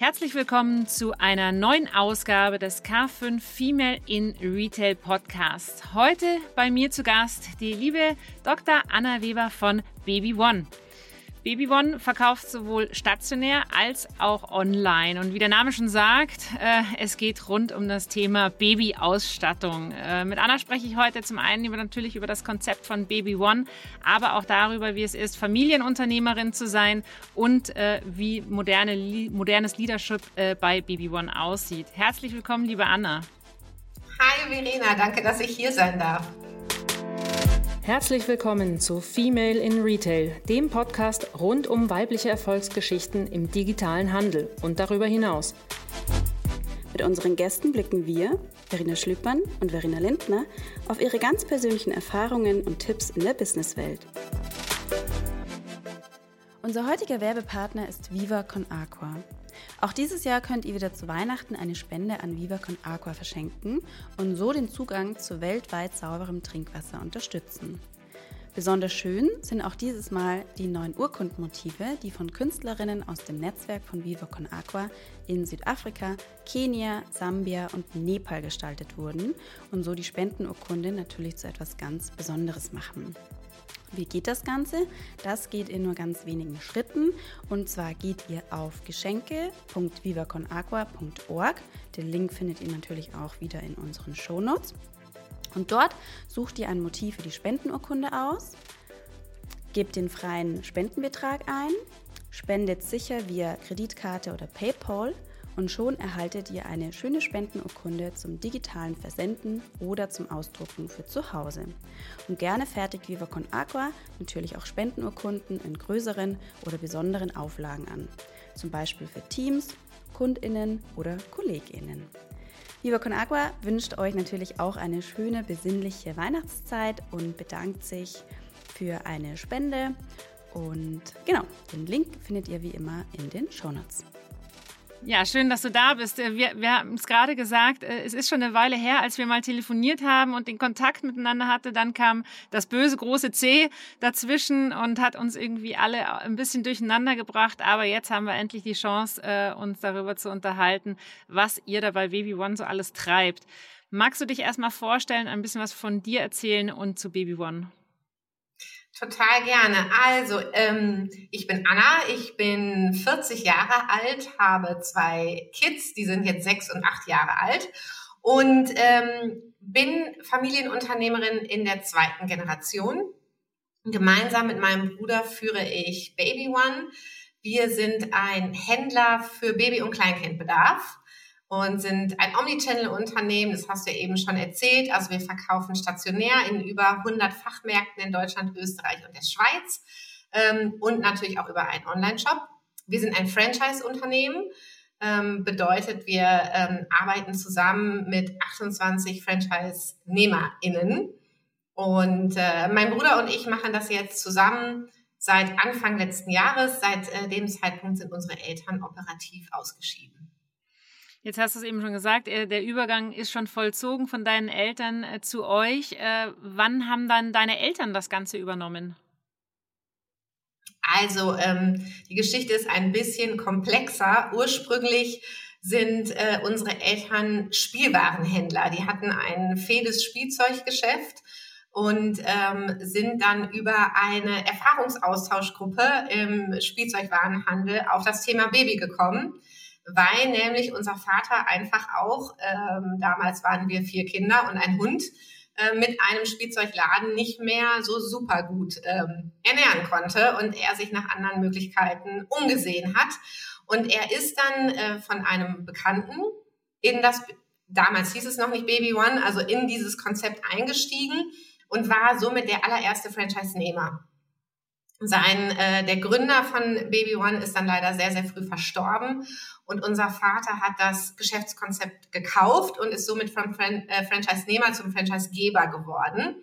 Herzlich willkommen zu einer neuen Ausgabe des K5 Female in Retail Podcast. Heute bei mir zu Gast die liebe Dr. Anna Weber von Baby One. Baby One verkauft sowohl stationär als auch online. Und wie der Name schon sagt, äh, es geht rund um das Thema Babyausstattung. Äh, mit Anna spreche ich heute zum einen über, natürlich über das Konzept von Baby One, aber auch darüber, wie es ist, Familienunternehmerin zu sein und äh, wie moderne, modernes Leadership äh, bei Baby One aussieht. Herzlich willkommen, liebe Anna. Hi Verena, danke, dass ich hier sein darf. Herzlich willkommen zu Female in Retail, dem Podcast rund um weibliche Erfolgsgeschichten im digitalen Handel und darüber hinaus. Mit unseren Gästen blicken wir, Verena Schlüppern und Verena Lindner, auf ihre ganz persönlichen Erfahrungen und Tipps in der Businesswelt. Unser heutiger Werbepartner ist Viva Con Aqua. Auch dieses Jahr könnt ihr wieder zu Weihnachten eine Spende an Viva Aqua verschenken und so den Zugang zu weltweit sauberem Trinkwasser unterstützen. Besonders schön sind auch dieses Mal die neuen Urkundmotive, die von Künstlerinnen aus dem Netzwerk von Viva Aqua in Südafrika, Kenia, Sambia und Nepal gestaltet wurden und so die Spendenurkunde natürlich zu etwas ganz Besonderes machen. Wie geht das Ganze? Das geht in nur ganz wenigen Schritten. Und zwar geht ihr auf geschenke.vivaconaqua.org. Den Link findet ihr natürlich auch wieder in unseren Shownotes. Und dort sucht ihr ein Motiv für die Spendenurkunde aus, gebt den freien Spendenbetrag ein, spendet sicher via Kreditkarte oder PayPal und schon erhaltet ihr eine schöne Spendenurkunde zum digitalen Versenden oder zum Ausdrucken für zu Hause. Und gerne fertigt Viva Con Aqua natürlich auch Spendenurkunden in größeren oder besonderen Auflagen an, zum Beispiel für Teams, KundInnen oder KollegInnen. Viva Con Aqua wünscht euch natürlich auch eine schöne, besinnliche Weihnachtszeit und bedankt sich für eine Spende. Und genau, den Link findet ihr wie immer in den Shownotes. Ja, schön, dass du da bist. Äh, wir, wir haben es gerade gesagt, äh, es ist schon eine Weile her, als wir mal telefoniert haben und den Kontakt miteinander hatte. Dann kam das böse große C dazwischen und hat uns irgendwie alle ein bisschen durcheinander gebracht. Aber jetzt haben wir endlich die Chance, äh, uns darüber zu unterhalten, was ihr da bei Baby One so alles treibt. Magst du dich erstmal vorstellen, ein bisschen was von dir erzählen und zu Baby One? Total gerne. Also, ähm, ich bin Anna, ich bin 40 Jahre alt, habe zwei Kids, die sind jetzt sechs und acht Jahre alt und ähm, bin Familienunternehmerin in der zweiten Generation. Gemeinsam mit meinem Bruder führe ich Baby One. Wir sind ein Händler für Baby- und Kleinkindbedarf und sind ein Omnichannel-Unternehmen, das hast du ja eben schon erzählt. Also wir verkaufen stationär in über 100 Fachmärkten in Deutschland, Österreich und der Schweiz ähm, und natürlich auch über einen Online-Shop. Wir sind ein Franchise-Unternehmen, ähm, bedeutet wir ähm, arbeiten zusammen mit 28 Franchise-NehmerInnen. Und äh, mein Bruder und ich machen das jetzt zusammen seit Anfang letzten Jahres. Seit äh, dem Zeitpunkt sind unsere Eltern operativ ausgeschieden. Jetzt hast du es eben schon gesagt, äh, der Übergang ist schon vollzogen von deinen Eltern äh, zu euch. Äh, wann haben dann deine Eltern das Ganze übernommen? Also ähm, die Geschichte ist ein bisschen komplexer. Ursprünglich sind äh, unsere Eltern Spielwarenhändler. Die hatten ein fedes Spielzeuggeschäft und ähm, sind dann über eine Erfahrungsaustauschgruppe im Spielzeugwarenhandel auf das Thema Baby gekommen weil nämlich unser Vater einfach auch, ähm, damals waren wir vier Kinder und ein Hund, äh, mit einem Spielzeugladen nicht mehr so super gut ähm, ernähren konnte und er sich nach anderen Möglichkeiten umgesehen hat. Und er ist dann äh, von einem Bekannten in das, damals hieß es noch nicht Baby One, also in dieses Konzept eingestiegen und war somit der allererste Franchise-Nehmer. Sein, äh, der Gründer von Baby One ist dann leider sehr, sehr früh verstorben und unser Vater hat das Geschäftskonzept gekauft und ist somit vom Fran äh, Franchise-Nehmer zum Franchise-Geber geworden.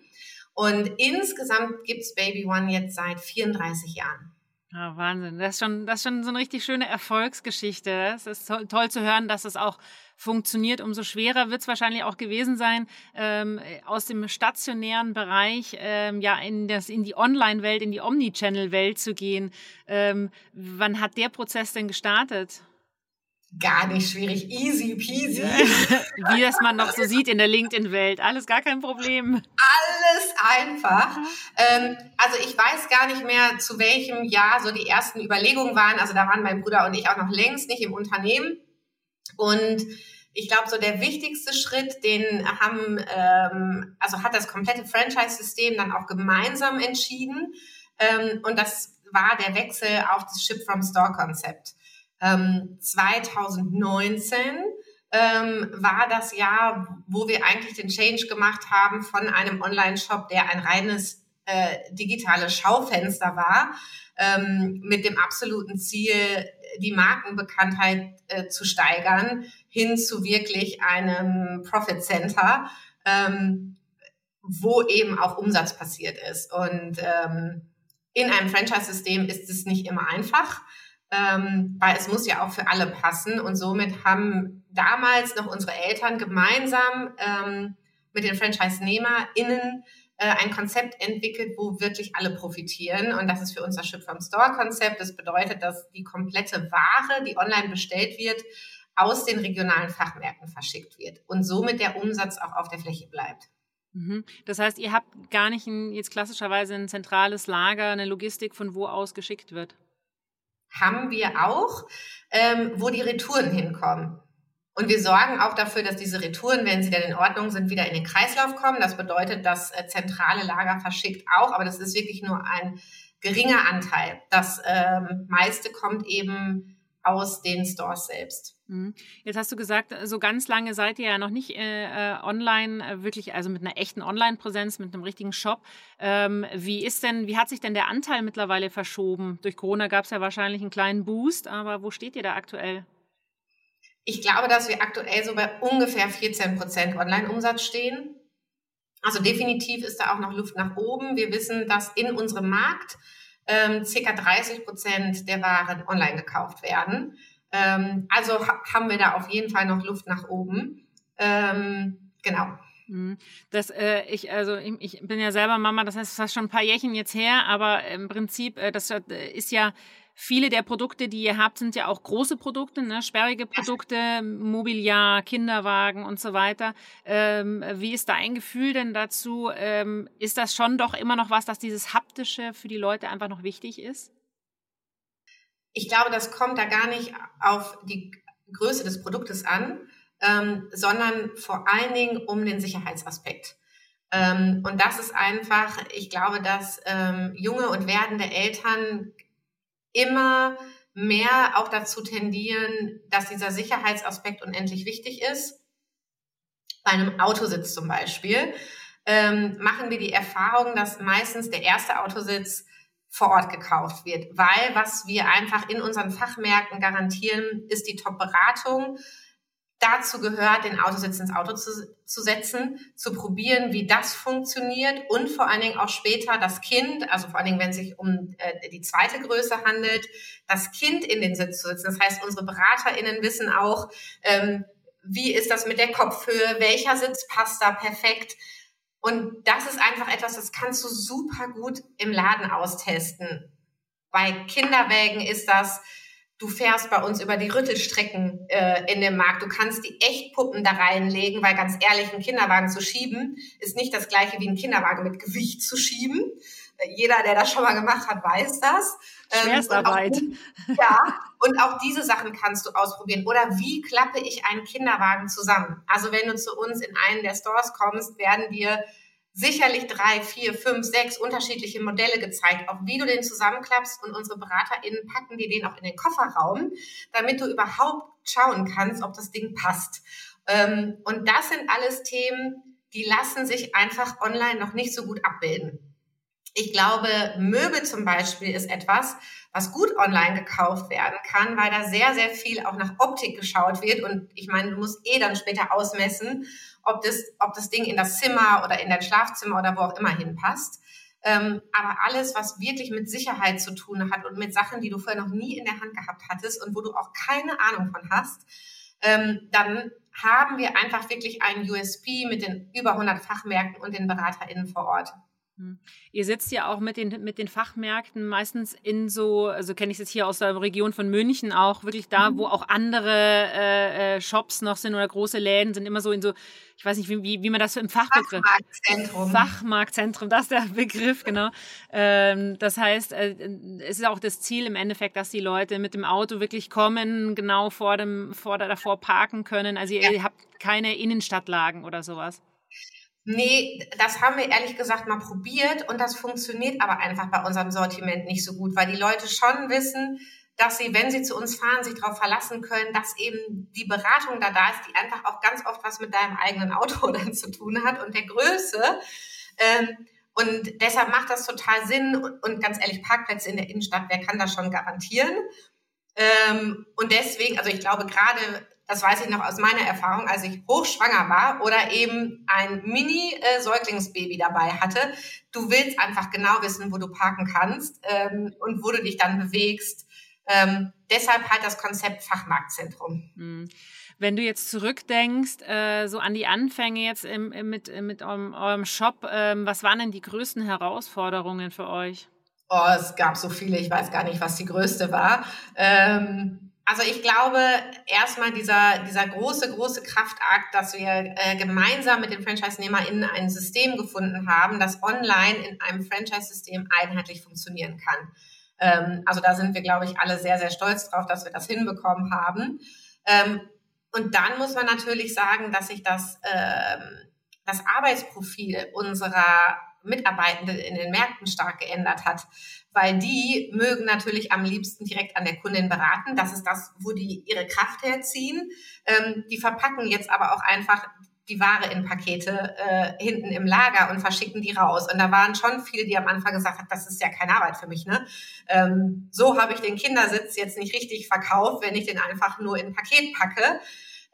Und insgesamt gibt's Baby One jetzt seit 34 Jahren. Ja, Wahnsinn. Das ist, schon, das ist schon so eine richtig schöne Erfolgsgeschichte. Es ist toll, toll, zu hören, dass es auch funktioniert. Umso schwerer wird es wahrscheinlich auch gewesen sein, ähm, aus dem stationären Bereich ähm, ja in, das, in die Online-Welt, in die Omnichannel-Welt zu gehen. Ähm, wann hat der Prozess denn gestartet? Gar nicht schwierig, easy peasy. Wie das man noch so sieht in der LinkedIn-Welt. Alles gar kein Problem. Alles einfach. Ähm, also ich weiß gar nicht mehr, zu welchem Jahr so die ersten Überlegungen waren. Also da waren mein Bruder und ich auch noch längst nicht im Unternehmen. Und ich glaube, so der wichtigste Schritt, den haben, ähm, also hat das komplette Franchise-System dann auch gemeinsam entschieden. Ähm, und das war der Wechsel auf das Ship-from-Store-Konzept. Ähm, 2019 ähm, war das Jahr, wo wir eigentlich den Change gemacht haben von einem Online-Shop, der ein reines äh, digitales Schaufenster war, ähm, mit dem absoluten Ziel, die Markenbekanntheit äh, zu steigern, hin zu wirklich einem Profit Center, ähm, wo eben auch Umsatz passiert ist. Und ähm, in einem Franchise-System ist es nicht immer einfach, ähm, weil es muss ja auch für alle passen. Und somit haben damals noch unsere Eltern gemeinsam ähm, mit den Franchise-NehmerInnen äh, ein Konzept entwickelt, wo wirklich alle profitieren. Und das ist für uns das Ship from Store-Konzept. Das bedeutet, dass die komplette Ware, die online bestellt wird, aus den regionalen Fachmärkten verschickt wird und somit der Umsatz auch auf der Fläche bleibt. Mhm. Das heißt, ihr habt gar nicht ein, jetzt klassischerweise ein zentrales Lager, eine Logistik, von wo aus geschickt wird? Haben wir auch, ähm, wo die Retouren hinkommen. Und wir sorgen auch dafür, dass diese Retouren, wenn sie dann in Ordnung sind, wieder in den Kreislauf kommen. Das bedeutet, das äh, zentrale Lager verschickt auch, aber das ist wirklich nur ein geringer Anteil. Das ähm, meiste kommt eben aus den Stores selbst. Mhm. Jetzt hast du gesagt, so ganz lange seid ihr ja noch nicht äh, äh, online, äh, wirklich, also mit einer echten Online-Präsenz, mit einem richtigen Shop. Ähm, wie ist denn, wie hat sich denn der Anteil mittlerweile verschoben? Durch Corona gab es ja wahrscheinlich einen kleinen Boost, aber wo steht ihr da aktuell? Ich glaube, dass wir aktuell so bei ungefähr 14 Prozent Online-Umsatz stehen. Also definitiv ist da auch noch Luft nach oben. Wir wissen, dass in unserem Markt ähm, ca. 30 Prozent der Waren online gekauft werden. Ähm, also ha haben wir da auf jeden Fall noch Luft nach oben. Ähm, genau. Mhm. Das, äh, ich, also ich, ich bin ja selber Mama, das heißt, das ist schon ein paar Jährchen jetzt her, aber im Prinzip, äh, das äh, ist ja Viele der Produkte, die ihr habt, sind ja auch große Produkte, ne? sperrige Produkte, Mobiliar, Kinderwagen und so weiter. Ähm, wie ist dein Gefühl denn dazu? Ähm, ist das schon doch immer noch was, dass dieses Haptische für die Leute einfach noch wichtig ist? Ich glaube, das kommt da gar nicht auf die Größe des Produktes an, ähm, sondern vor allen Dingen um den Sicherheitsaspekt. Ähm, und das ist einfach, ich glaube, dass ähm, junge und werdende Eltern immer mehr auch dazu tendieren, dass dieser Sicherheitsaspekt unendlich wichtig ist. Bei einem Autositz zum Beispiel ähm, machen wir die Erfahrung, dass meistens der erste Autositz vor Ort gekauft wird, weil was wir einfach in unseren Fachmärkten garantieren, ist die Top-Beratung dazu gehört, den Autositz ins Auto zu, zu setzen, zu probieren, wie das funktioniert und vor allen Dingen auch später das Kind, also vor allen Dingen, wenn es sich um äh, die zweite Größe handelt, das Kind in den Sitz zu setzen. Das heißt, unsere BeraterInnen wissen auch, ähm, wie ist das mit der Kopfhöhe, welcher Sitz passt da perfekt. Und das ist einfach etwas, das kannst du super gut im Laden austesten. Bei Kinderwägen ist das, Du fährst bei uns über die Rüttelstrecken äh, in dem Markt. Du kannst die Echtpuppen da reinlegen, weil ganz ehrlich, einen Kinderwagen zu schieben ist nicht das gleiche wie einen Kinderwagen mit Gewicht zu schieben. Äh, jeder, der das schon mal gemacht hat, weiß das. Ähm, Schwerstarbeit. Ähm, und auch, ja, und auch diese Sachen kannst du ausprobieren. Oder wie klappe ich einen Kinderwagen zusammen? Also wenn du zu uns in einen der Stores kommst, werden dir sicherlich drei, vier, fünf, sechs unterschiedliche Modelle gezeigt, auch wie du den zusammenklappst und unsere BeraterInnen packen dir den auch in den Kofferraum, damit du überhaupt schauen kannst, ob das Ding passt. Ähm, und das sind alles Themen, die lassen sich einfach online noch nicht so gut abbilden. Ich glaube, Möbel zum Beispiel ist etwas, was gut online gekauft werden kann, weil da sehr, sehr viel auch nach Optik geschaut wird. Und ich meine, du musst eh dann später ausmessen ob das, ob das Ding in das Zimmer oder in dein Schlafzimmer oder wo auch immer hinpasst. Ähm, aber alles, was wirklich mit Sicherheit zu tun hat und mit Sachen, die du vorher noch nie in der Hand gehabt hattest und wo du auch keine Ahnung von hast, ähm, dann haben wir einfach wirklich einen USP mit den über 100 Fachmärkten und den BeraterInnen vor Ort. Hm. Ihr sitzt ja auch mit den, mit den Fachmärkten meistens in so, also kenne ich es jetzt hier aus der Region von München auch, wirklich da, mhm. wo auch andere äh, äh, Shops noch sind oder große Läden sind, immer so in so, ich weiß nicht, wie, wie man das im Fachbegriff. Fachmarktzentrum. Fachmarktzentrum, das ist der Begriff, genau. Ähm, das heißt, äh, es ist auch das Ziel im Endeffekt, dass die Leute mit dem Auto wirklich kommen, genau vor dem, vor davor parken können. Also ihr, ja. ihr habt keine Innenstadtlagen oder sowas. Nee, das haben wir ehrlich gesagt mal probiert und das funktioniert aber einfach bei unserem Sortiment nicht so gut, weil die Leute schon wissen, dass sie, wenn sie zu uns fahren, sich darauf verlassen können, dass eben die Beratung da da ist, die einfach auch ganz oft was mit deinem eigenen Auto dann zu tun hat und der Größe. Ähm, und deshalb macht das total Sinn und ganz ehrlich, Parkplätze in der Innenstadt, wer kann das schon garantieren? Ähm, und deswegen, also ich glaube gerade das weiß ich noch aus meiner Erfahrung, als ich hochschwanger war oder eben ein Mini-Säuglingsbaby dabei hatte. Du willst einfach genau wissen, wo du parken kannst ähm, und wo du dich dann bewegst. Ähm, deshalb halt das Konzept Fachmarktzentrum. Mhm. Wenn du jetzt zurückdenkst, äh, so an die Anfänge jetzt im, im, mit, mit eurem, eurem Shop, ähm, was waren denn die größten Herausforderungen für euch? Oh, es gab so viele, ich weiß gar nicht, was die größte war. Ähm, also ich glaube, erstmal dieser, dieser große, große Kraftakt, dass wir äh, gemeinsam mit den Franchise-NehmerInnen ein System gefunden haben, das online in einem Franchise-System einheitlich funktionieren kann. Ähm, also da sind wir, glaube ich, alle sehr, sehr stolz drauf, dass wir das hinbekommen haben. Ähm, und dann muss man natürlich sagen, dass sich das, ähm, das Arbeitsprofil unserer Mitarbeitenden in den Märkten stark geändert hat weil die mögen natürlich am liebsten direkt an der Kundin beraten. Das ist das, wo die ihre Kraft herziehen. Ähm, die verpacken jetzt aber auch einfach die Ware in Pakete äh, hinten im Lager und verschicken die raus. Und da waren schon viele, die am Anfang gesagt haben, das ist ja keine Arbeit für mich. Ne? Ähm, so habe ich den Kindersitz jetzt nicht richtig verkauft, wenn ich den einfach nur in Paket packe.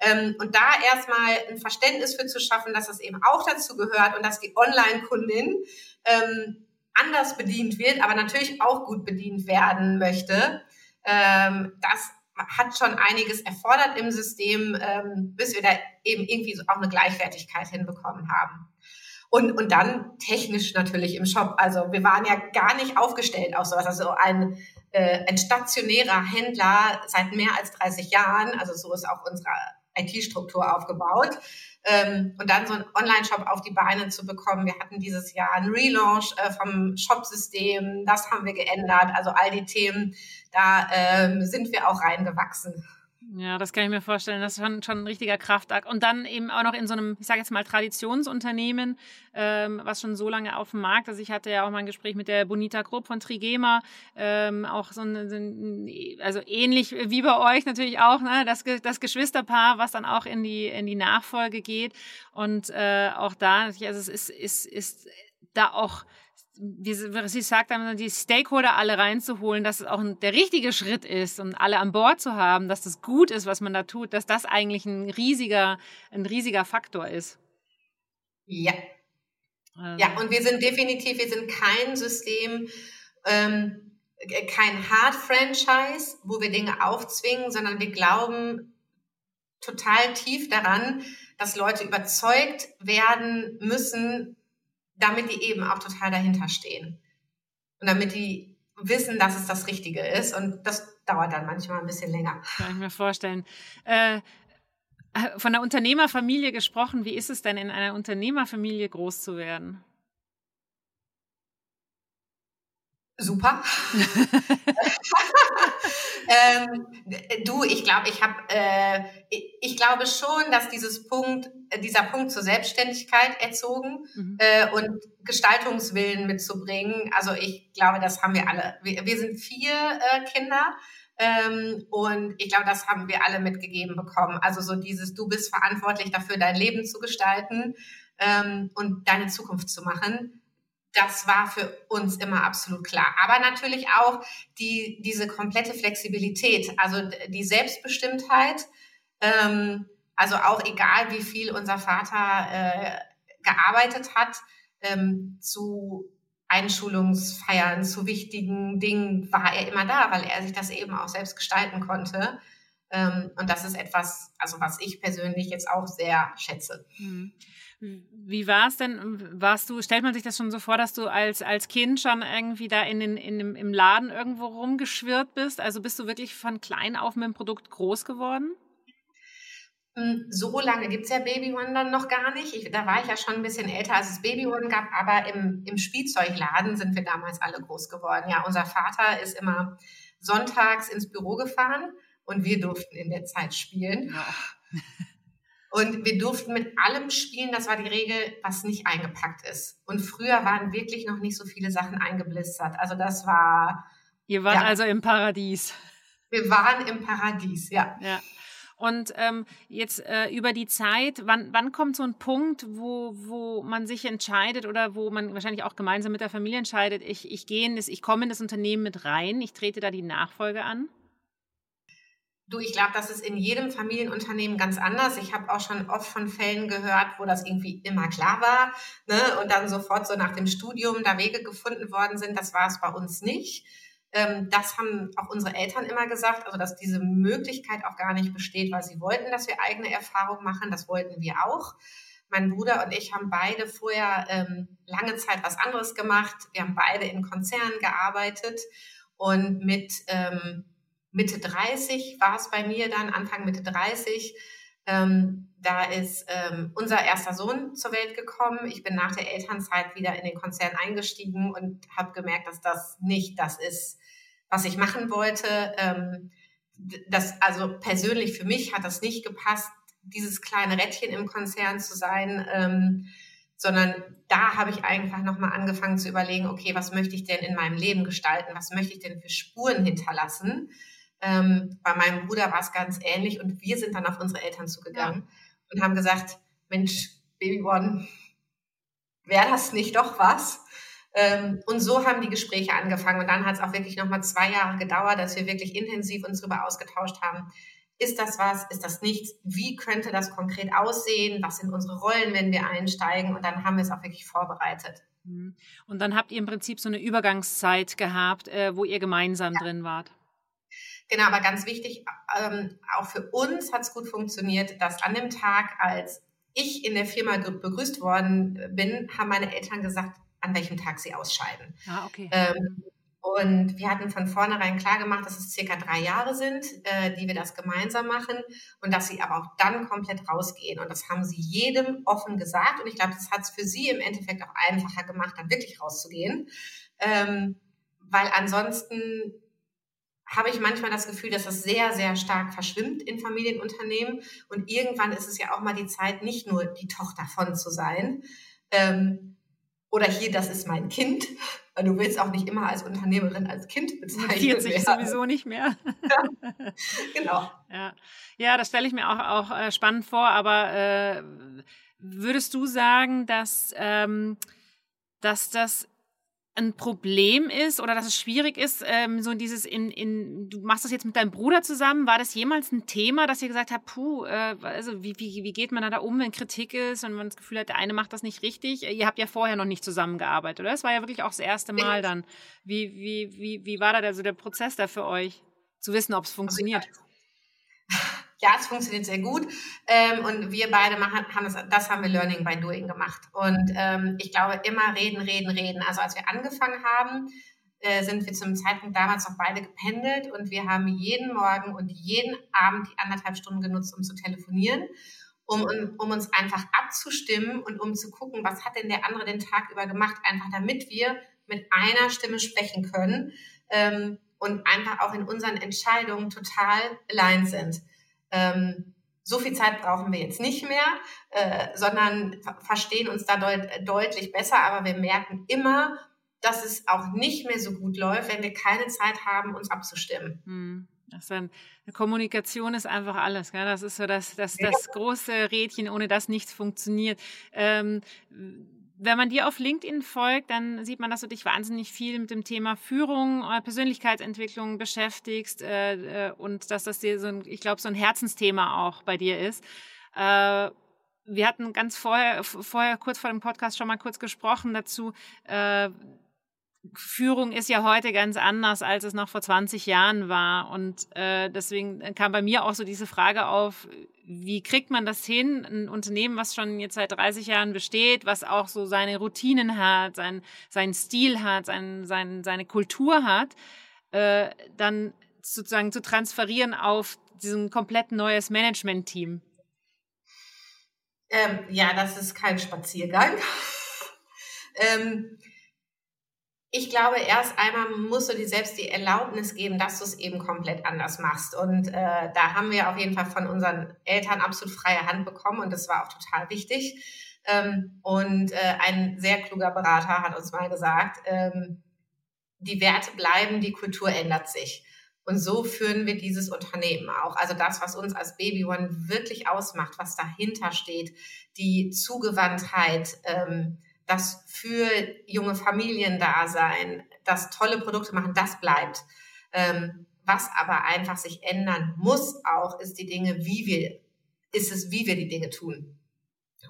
Ähm, und da erstmal ein Verständnis für zu schaffen, dass das eben auch dazu gehört und dass die Online-Kundin ähm, anders bedient wird, aber natürlich auch gut bedient werden möchte. Ähm, das hat schon einiges erfordert im System, ähm, bis wir da eben irgendwie auch eine Gleichwertigkeit hinbekommen haben. Und, und dann technisch natürlich im Shop. Also wir waren ja gar nicht aufgestellt auf sowas. Also ein, äh, ein stationärer Händler seit mehr als 30 Jahren, also so ist auch unsere IT-Struktur aufgebaut ähm, und dann so einen Online-Shop auf die Beine zu bekommen. Wir hatten dieses Jahr einen Relaunch äh, vom Shop-System, das haben wir geändert. Also all die Themen, da ähm, sind wir auch reingewachsen. Ja, das kann ich mir vorstellen. Das ist schon, schon ein richtiger Kraftakt. Und dann eben auch noch in so einem, ich sage jetzt mal, Traditionsunternehmen, ähm, was schon so lange auf dem Markt ist. Ich hatte ja auch mal ein Gespräch mit der Bonita Grupp von Trigema, ähm, auch so ein, so ein, also ähnlich wie bei euch natürlich auch, ne? das, das Geschwisterpaar, was dann auch in die, in die Nachfolge geht. Und äh, auch da, also es ist, ist, ist da auch wie Sie sagt, die Stakeholder alle reinzuholen, dass es auch der richtige Schritt ist und alle an Bord zu haben, dass das gut ist, was man da tut, dass das eigentlich ein riesiger, ein riesiger Faktor ist. Ja. Ähm. Ja, und wir sind definitiv, wir sind kein System, ähm, kein Hard-Franchise, wo wir Dinge aufzwingen, sondern wir glauben total tief daran, dass Leute überzeugt werden müssen, damit die eben auch total dahinter stehen. Und damit die wissen, dass es das Richtige ist. Und das dauert dann manchmal ein bisschen länger. Kann ich mir vorstellen. Äh, von der Unternehmerfamilie gesprochen, wie ist es denn, in einer Unternehmerfamilie groß zu werden? Super. ähm, du, ich glaube, ich habe, äh, ich glaube schon, dass dieses Punkt, äh, dieser Punkt zur Selbstständigkeit erzogen mhm. äh, und Gestaltungswillen mitzubringen. Also ich glaube, das haben wir alle. Wir, wir sind vier äh, Kinder. Ähm, und ich glaube, das haben wir alle mitgegeben bekommen. Also so dieses, du bist verantwortlich dafür, dein Leben zu gestalten ähm, und deine Zukunft zu machen das war für uns immer absolut klar. Aber natürlich auch die, diese komplette Flexibilität, also die Selbstbestimmtheit. Ähm, also auch egal, wie viel unser Vater äh, gearbeitet hat, ähm, zu Einschulungsfeiern, zu wichtigen Dingen war er immer da, weil er sich das eben auch selbst gestalten konnte. Ähm, und das ist etwas, also was ich persönlich jetzt auch sehr schätze. Mhm. Wie war es denn? Warst du, stellt man sich das schon so vor, dass du als, als Kind schon irgendwie da in den, in dem, im Laden irgendwo rumgeschwirrt bist? Also bist du wirklich von klein auf mit dem Produkt groß geworden? Hm, so lange gibt es ja Baby One dann noch gar nicht. Ich, da war ich ja schon ein bisschen älter, als es Baby One gab, aber im, im Spielzeugladen sind wir damals alle groß geworden. Ja, unser Vater ist immer sonntags ins Büro gefahren und wir durften in der Zeit spielen. Und wir durften mit allem spielen, das war die Regel, was nicht eingepackt ist. Und früher waren wirklich noch nicht so viele Sachen eingeblistert. Also das war. Ihr wart ja. also im Paradies. Wir waren im Paradies, ja. Ja. Und ähm, jetzt äh, über die Zeit, wann, wann kommt so ein Punkt, wo, wo man sich entscheidet oder wo man wahrscheinlich auch gemeinsam mit der Familie entscheidet, ich, ich gehe in das, ich komme in das Unternehmen mit rein, ich trete da die Nachfolge an? Du, ich glaube, das ist in jedem Familienunternehmen ganz anders. Ich habe auch schon oft von Fällen gehört, wo das irgendwie immer klar war ne? und dann sofort so nach dem Studium da Wege gefunden worden sind. Das war es bei uns nicht. Ähm, das haben auch unsere Eltern immer gesagt, also dass diese Möglichkeit auch gar nicht besteht, weil sie wollten, dass wir eigene Erfahrungen machen. Das wollten wir auch. Mein Bruder und ich haben beide vorher ähm, lange Zeit was anderes gemacht. Wir haben beide in Konzernen gearbeitet und mit ähm, Mitte 30 war es bei mir dann, Anfang Mitte 30. Ähm, da ist ähm, unser erster Sohn zur Welt gekommen. Ich bin nach der Elternzeit wieder in den Konzern eingestiegen und habe gemerkt, dass das nicht das ist, was ich machen wollte. Ähm, das, also persönlich für mich hat das nicht gepasst, dieses kleine Rädchen im Konzern zu sein, ähm, sondern da habe ich einfach nochmal angefangen zu überlegen, okay, was möchte ich denn in meinem Leben gestalten? Was möchte ich denn für Spuren hinterlassen? Ähm, bei meinem Bruder war es ganz ähnlich und wir sind dann auf unsere Eltern zugegangen ja. und haben gesagt, Mensch, Baby One, wäre das nicht doch was? Ähm, und so haben die Gespräche angefangen und dann hat es auch wirklich nochmal zwei Jahre gedauert, dass wir wirklich intensiv uns darüber ausgetauscht haben. Ist das was? Ist das nichts? Wie könnte das konkret aussehen? Was sind unsere Rollen, wenn wir einsteigen? Und dann haben wir es auch wirklich vorbereitet. Mhm. Und dann habt ihr im Prinzip so eine Übergangszeit gehabt, äh, wo ihr gemeinsam ja. drin wart. Genau, aber ganz wichtig, ähm, auch für uns hat es gut funktioniert, dass an dem Tag, als ich in der Firma begrüßt worden bin, haben meine Eltern gesagt, an welchem Tag sie ausscheiden. Ah, okay. Ähm, und wir hatten von vornherein klar gemacht, dass es circa drei Jahre sind, äh, die wir das gemeinsam machen und dass sie aber auch dann komplett rausgehen. Und das haben sie jedem offen gesagt. Und ich glaube, das hat es für sie im Endeffekt auch einfacher gemacht, dann wirklich rauszugehen. Ähm, weil ansonsten habe ich manchmal das Gefühl, dass das sehr, sehr stark verschwimmt in Familienunternehmen. Und irgendwann ist es ja auch mal die Zeit, nicht nur die Tochter von zu sein. Ähm, oder hier, das ist mein Kind. Weil du willst auch nicht immer als Unternehmerin als Kind bezeichnet 40 werden. sowieso nicht mehr. ja, genau. Ja, ja das stelle ich mir auch, auch äh, spannend vor. Aber äh, würdest du sagen, dass, ähm, dass das ein Problem ist oder dass es schwierig ist, ähm, so dieses in, in, du machst das jetzt mit deinem Bruder zusammen, war das jemals ein Thema, dass ihr gesagt habt, puh, äh, also wie, wie, wie geht man da um, wenn Kritik ist und man das Gefühl hat, der eine macht das nicht richtig? Ihr habt ja vorher noch nicht zusammengearbeitet, oder? Das war ja wirklich auch das erste Mal dann. Wie, wie, wie, wie war da der, so der Prozess da für euch, zu wissen, ob es funktioniert? Ja, es funktioniert sehr gut. Ähm, und wir beide machen, haben das, das haben wir Learning by Doing gemacht. Und ähm, ich glaube, immer reden, reden, reden. Also als wir angefangen haben, äh, sind wir zum Zeitpunkt damals noch beide gependelt und wir haben jeden Morgen und jeden Abend die anderthalb Stunden genutzt, um zu telefonieren, um, um uns einfach abzustimmen und um zu gucken, was hat denn der andere den Tag über gemacht, einfach damit wir mit einer Stimme sprechen können ähm, und einfach auch in unseren Entscheidungen total allein sind. Ähm, so viel Zeit brauchen wir jetzt nicht mehr, äh, sondern verstehen uns da deut deutlich besser. Aber wir merken immer, dass es auch nicht mehr so gut läuft, wenn wir keine Zeit haben, uns abzustimmen. Hm. Dann, Kommunikation ist einfach alles. Gell? Das ist so das, das, das große Rädchen, ohne das nichts funktioniert. Ähm, wenn man dir auf LinkedIn folgt, dann sieht man, dass du dich wahnsinnig viel mit dem Thema Führung, äh, Persönlichkeitsentwicklung beschäftigst äh, äh, und dass das dir so ein, ich glaube, so ein Herzensthema auch bei dir ist. Äh, wir hatten ganz vorher, vorher kurz vor dem Podcast schon mal kurz gesprochen dazu. Äh, Führung ist ja heute ganz anders, als es noch vor 20 Jahren war. Und äh, deswegen kam bei mir auch so diese Frage auf, wie kriegt man das hin, ein Unternehmen, was schon jetzt seit 30 Jahren besteht, was auch so seine Routinen hat, sein, seinen Stil hat, sein, sein, seine Kultur hat, äh, dann sozusagen zu transferieren auf diesen komplett neues Management-Team? Ähm, ja, das ist kein Spaziergang. ähm, ich glaube, erst einmal musst du dir selbst die Erlaubnis geben, dass du es eben komplett anders machst. Und äh, da haben wir auf jeden Fall von unseren Eltern absolut freie Hand bekommen und das war auch total wichtig. Ähm, und äh, ein sehr kluger Berater hat uns mal gesagt, ähm, die Werte bleiben, die Kultur ändert sich. Und so führen wir dieses Unternehmen auch. Also das, was uns als Baby One wirklich ausmacht, was dahinter steht, die Zugewandtheit, ähm, das für junge Familien da sein, das tolle Produkte machen, das bleibt. Ähm, was aber einfach sich ändern muss auch, ist die Dinge, wie wir, ist es, wie wir die Dinge tun.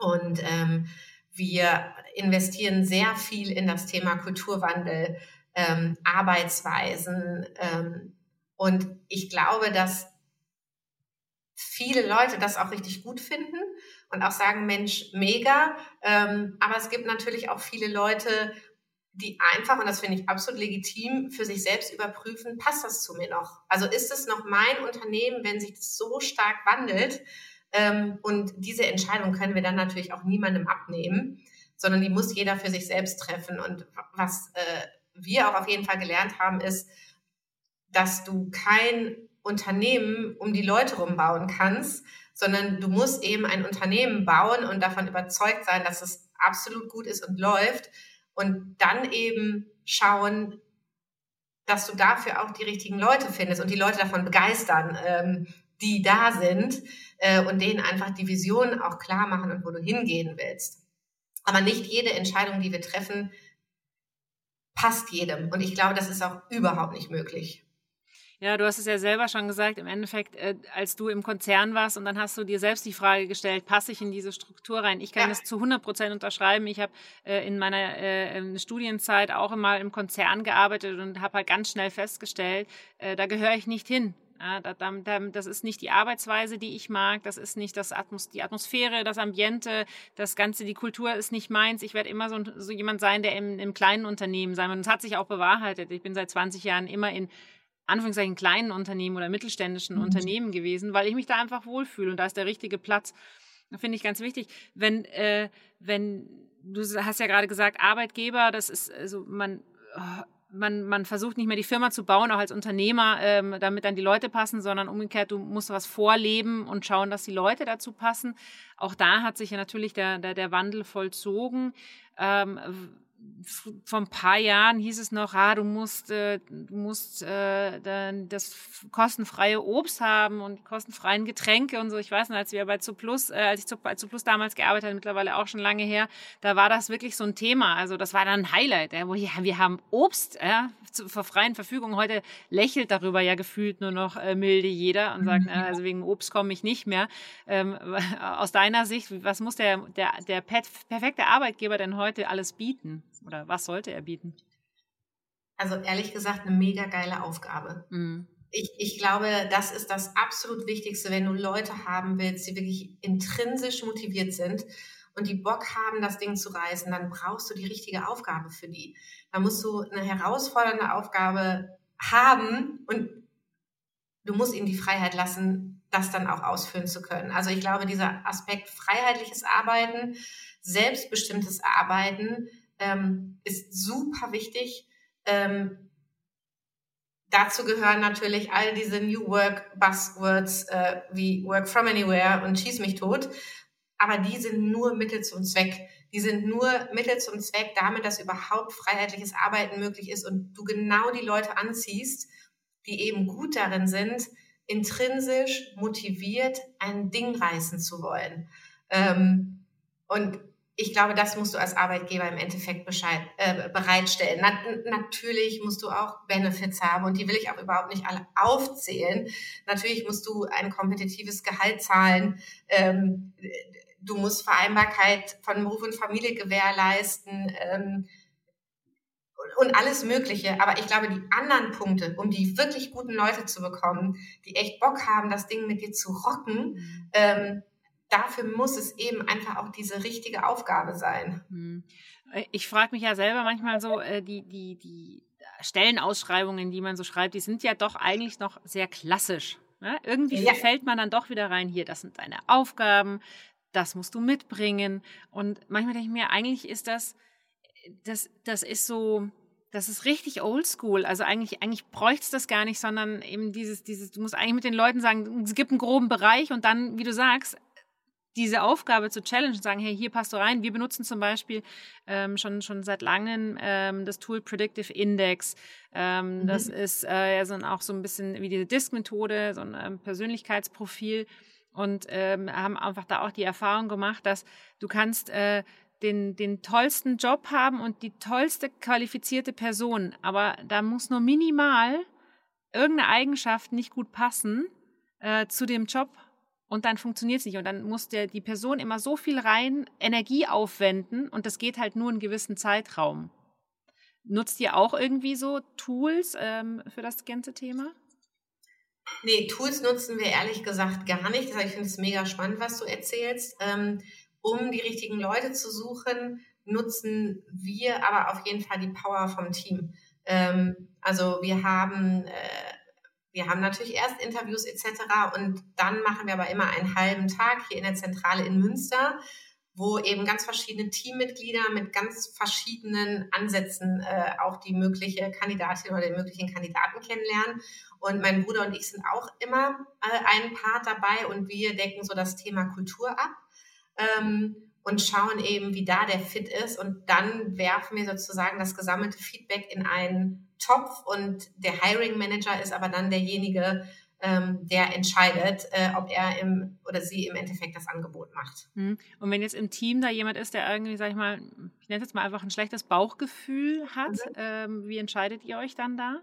Und ähm, wir investieren sehr viel in das Thema Kulturwandel, ähm, Arbeitsweisen. Ähm, und ich glaube, dass viele Leute das auch richtig gut finden und auch sagen, Mensch, mega. Ähm, aber es gibt natürlich auch viele Leute, die einfach, und das finde ich absolut legitim, für sich selbst überprüfen, passt das zu mir noch? Also ist es noch mein Unternehmen, wenn sich das so stark wandelt? Ähm, und diese Entscheidung können wir dann natürlich auch niemandem abnehmen, sondern die muss jeder für sich selbst treffen. Und was äh, wir auch auf jeden Fall gelernt haben, ist, dass du kein Unternehmen um die Leute rumbauen kannst, sondern du musst eben ein Unternehmen bauen und davon überzeugt sein, dass es absolut gut ist und läuft und dann eben schauen, dass du dafür auch die richtigen Leute findest und die Leute davon begeistern, ähm, die da sind äh, und denen einfach die Vision auch klar machen und wo du hingehen willst. Aber nicht jede Entscheidung, die wir treffen, passt jedem. Und ich glaube, das ist auch überhaupt nicht möglich. Ja, du hast es ja selber schon gesagt, im Endeffekt, äh, als du im Konzern warst und dann hast du dir selbst die Frage gestellt, passe ich in diese Struktur rein? Ich kann ja. das zu 100 Prozent unterschreiben. Ich habe äh, in meiner äh, Studienzeit auch immer im Konzern gearbeitet und habe halt ganz schnell festgestellt, äh, da gehöre ich nicht hin. Ja, das ist nicht die Arbeitsweise, die ich mag, das ist nicht das Atmos die Atmosphäre, das Ambiente, das Ganze, die Kultur ist nicht meins. Ich werde immer so, so jemand sein, der im, im kleinen Unternehmen sein wird. Und das hat sich auch bewahrheitet. Ich bin seit 20 Jahren immer in Anführungszeichen kleinen Unternehmen oder mittelständischen mhm. Unternehmen gewesen, weil ich mich da einfach wohlfühle und da ist der richtige Platz. Finde ich ganz wichtig. Wenn, äh, wenn, du hast ja gerade gesagt, Arbeitgeber, das ist, also man, oh, man, man versucht nicht mehr die Firma zu bauen, auch als Unternehmer, ähm, damit dann die Leute passen, sondern umgekehrt, du musst was vorleben und schauen, dass die Leute dazu passen. Auch da hat sich ja natürlich der, der, der Wandel vollzogen. Ähm, vor ein paar Jahren hieß es noch, ah, du musst, äh, du musst äh, dann das kostenfreie Obst haben und kostenfreien Getränke und so. Ich weiß nicht, als wir bei Zuplus, äh, als ich zu, bei Zuplus damals gearbeitet habe, mittlerweile auch schon lange her, da war das wirklich so ein Thema. Also das war dann ein Highlight, ja, wo ja, wir haben Obst ja, zur freien Verfügung. Heute lächelt darüber ja gefühlt nur noch äh, milde jeder und sagt, äh, also wegen Obst komme ich nicht mehr. Ähm, aus deiner Sicht, was muss der, der, der perfekte Arbeitgeber denn heute alles bieten? Oder was sollte er bieten? Also ehrlich gesagt, eine mega geile Aufgabe. Mhm. Ich, ich glaube, das ist das absolut Wichtigste, wenn du Leute haben willst, die wirklich intrinsisch motiviert sind und die Bock haben, das Ding zu reißen, dann brauchst du die richtige Aufgabe für die. Da musst du eine herausfordernde Aufgabe haben und du musst ihnen die Freiheit lassen, das dann auch ausführen zu können. Also ich glaube, dieser Aspekt freiheitliches Arbeiten, selbstbestimmtes Arbeiten, ähm, ist super wichtig. Ähm, dazu gehören natürlich all diese New Work Buzzwords äh, wie Work from Anywhere und Schieß mich tot. Aber die sind nur Mittel zum Zweck. Die sind nur Mittel zum Zweck, damit, dass überhaupt freiheitliches Arbeiten möglich ist und du genau die Leute anziehst, die eben gut darin sind, intrinsisch motiviert ein Ding reißen zu wollen. Ähm, und ich glaube, das musst du als Arbeitgeber im Endeffekt Bescheid, äh, bereitstellen. Na, natürlich musst du auch Benefits haben und die will ich auch überhaupt nicht alle aufzählen. Natürlich musst du ein kompetitives Gehalt zahlen. Ähm, du musst Vereinbarkeit von Beruf und Familie gewährleisten. Ähm, und alles Mögliche. Aber ich glaube, die anderen Punkte, um die wirklich guten Leute zu bekommen, die echt Bock haben, das Ding mit dir zu rocken, ähm, dafür muss es eben einfach auch diese richtige Aufgabe sein. Mhm. Ich frage mich ja selber manchmal so, äh, die, die, die Stellenausschreibungen, die man so schreibt, die sind ja doch eigentlich noch sehr klassisch. Ne? Irgendwie ja. fällt man dann doch wieder rein, hier, das sind deine Aufgaben, das musst du mitbringen. Und manchmal denke ich mir, eigentlich ist das, das, das ist so, das ist richtig oldschool. Also eigentlich, eigentlich bräuchte es das gar nicht, sondern eben dieses, dieses, du musst eigentlich mit den Leuten sagen, es gibt einen groben Bereich und dann, wie du sagst, diese Aufgabe zu challengen und sagen, hey, hier passt du rein. Wir benutzen zum Beispiel ähm, schon, schon seit langem ähm, das Tool Predictive Index. Ähm, mhm. Das ist äh, ja so auch so ein bisschen wie diese Disk-Methode, so ein ähm, Persönlichkeitsprofil und ähm, haben einfach da auch die Erfahrung gemacht, dass du kannst äh, den, den tollsten Job haben und die tollste qualifizierte Person, aber da muss nur minimal irgendeine Eigenschaft nicht gut passen äh, zu dem Job und dann funktioniert es nicht. Und dann muss der, die Person immer so viel rein Energie aufwenden und das geht halt nur einen gewissen Zeitraum. Nutzt ihr auch irgendwie so Tools ähm, für das ganze Thema? Nee, Tools nutzen wir ehrlich gesagt gar nicht. ich finde es mega spannend, was du erzählst. Ähm, um die richtigen Leute zu suchen, nutzen wir aber auf jeden Fall die Power vom Team. Ähm, also wir haben äh, wir haben natürlich erst Interviews etc. und dann machen wir aber immer einen halben Tag hier in der Zentrale in Münster, wo eben ganz verschiedene Teammitglieder mit ganz verschiedenen Ansätzen äh, auch die mögliche Kandidatin oder den möglichen Kandidaten kennenlernen. Und mein Bruder und ich sind auch immer äh, ein Part dabei und wir decken so das Thema Kultur ab. Ähm, und schauen eben, wie da der Fit ist. Und dann werfen wir sozusagen das gesammelte Feedback in einen Topf und der Hiring Manager ist aber dann derjenige, ähm, der entscheidet, äh, ob er im oder sie im Endeffekt das Angebot macht. Hm. Und wenn jetzt im Team da jemand ist, der irgendwie, sag ich mal, ich nenne es jetzt mal einfach ein schlechtes Bauchgefühl hat, mhm. ähm, wie entscheidet ihr euch dann da?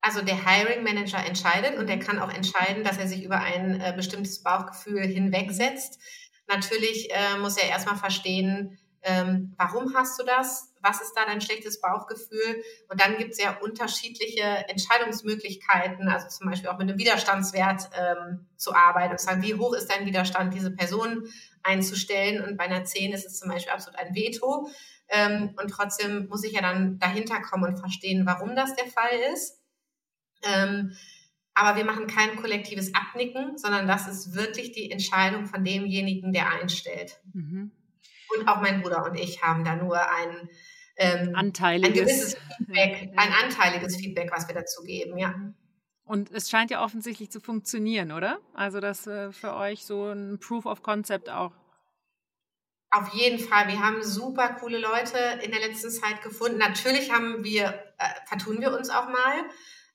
Also der Hiring Manager entscheidet und er kann auch entscheiden, dass er sich über ein äh, bestimmtes Bauchgefühl hinwegsetzt. Natürlich äh, muss er erstmal verstehen, ähm, warum hast du das? Was ist da dein schlechtes Bauchgefühl? Und dann gibt es ja unterschiedliche Entscheidungsmöglichkeiten, also zum Beispiel auch mit einem Widerstandswert ähm, zu arbeiten und zu sagen, wie hoch ist dein Widerstand, diese Person einzustellen? Und bei einer 10 ist es zum Beispiel absolut ein Veto. Ähm, und trotzdem muss ich ja dann dahinter kommen und verstehen, warum das der Fall ist. Ähm, aber wir machen kein kollektives Abnicken, sondern das ist wirklich die Entscheidung von demjenigen, der einstellt. Mhm. Und auch mein Bruder und ich haben da nur ein, ähm, anteiliges. ein gewisses Feedback, ein anteiliges Feedback, was wir dazu geben, ja. Und es scheint ja offensichtlich zu funktionieren, oder? Also das äh, für euch so ein Proof of Concept auch. Auf jeden Fall. Wir haben super coole Leute in der letzten Zeit gefunden. Natürlich haben wir, äh, vertun wir uns auch mal.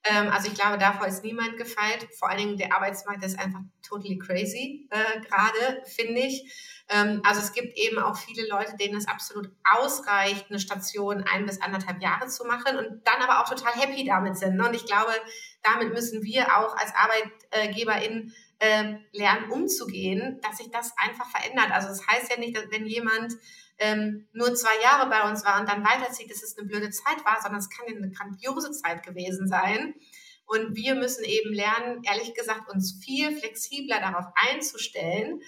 Ähm, also ich glaube, davor ist niemand gefeit. Vor allen Dingen der Arbeitsmarkt ist einfach totally crazy äh, gerade, finde ich. Ähm, also es gibt eben auch viele Leute, denen es absolut ausreicht, eine Station ein bis anderthalb Jahre zu machen und dann aber auch total happy damit sind. Ne? Und ich glaube, damit müssen wir auch als ArbeitgeberInnen äh, lernen umzugehen, dass sich das einfach verändert. Also das heißt ja nicht, dass wenn jemand ähm, nur zwei Jahre bei uns war und dann weiterzieht, dass es eine blöde Zeit war, sondern es kann eine grandiose Zeit gewesen sein. Und wir müssen eben lernen, ehrlich gesagt, uns viel flexibler darauf einzustellen,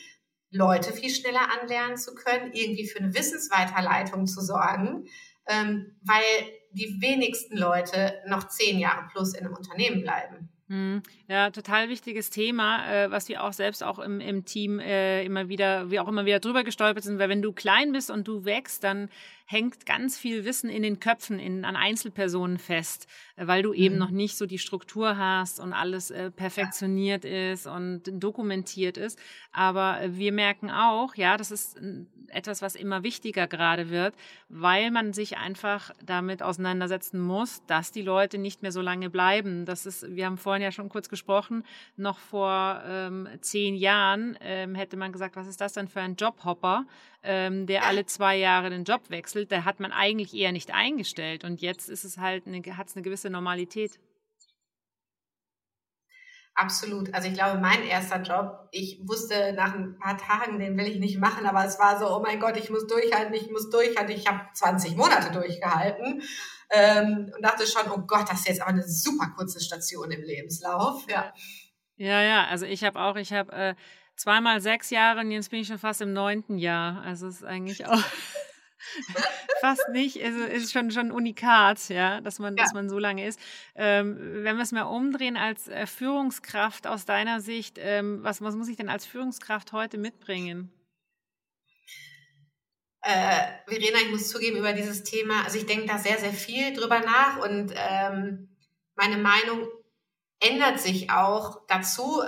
Leute viel schneller anlernen zu können, irgendwie für eine Wissensweiterleitung zu sorgen, ähm, weil die wenigsten Leute noch zehn Jahre plus in einem Unternehmen bleiben. Hm. Ja, total wichtiges Thema, äh, was wir auch selbst auch im, im Team äh, immer wieder, wir auch immer wieder drüber gestolpert sind, weil wenn du klein bist und du wächst, dann hängt ganz viel Wissen in den Köpfen in, an Einzelpersonen fest, äh, weil du mhm. eben noch nicht so die Struktur hast und alles äh, perfektioniert ja. ist und dokumentiert ist. Aber äh, wir merken auch, ja, das ist etwas, was immer wichtiger gerade wird, weil man sich einfach damit auseinandersetzen muss, dass die Leute nicht mehr so lange bleiben. Das ist, wir haben vorhin ja schon kurz gesprochen, noch vor ähm, zehn Jahren ähm, hätte man gesagt, was ist das denn für ein Jobhopper? Ähm, der alle zwei Jahre den Job wechselt, da hat man eigentlich eher nicht eingestellt. Und jetzt ist es halt hat es eine gewisse Normalität. Absolut. Also ich glaube, mein erster Job, ich wusste nach ein paar Tagen, den will ich nicht machen, aber es war so, oh mein Gott, ich muss durchhalten, ich muss durchhalten. Ich habe 20 Monate durchgehalten ähm, und dachte schon, oh Gott, das ist jetzt aber eine super kurze Station im Lebenslauf. Ja, ja, ja. Also ich habe auch, ich habe äh, zweimal sechs Jahre und jetzt bin ich schon fast im neunten Jahr. Also es ist eigentlich auch fast nicht. Es ist schon schon unikat, ja, dass man, ja. dass man so lange ist. Ähm, wenn wir es mal umdrehen als äh, Führungskraft aus deiner Sicht, ähm, was, was muss ich denn als Führungskraft heute mitbringen? Äh, Verena, ich muss zugeben über dieses Thema, also ich denke da sehr, sehr viel drüber nach und ähm, meine Meinung ändert sich auch dazu.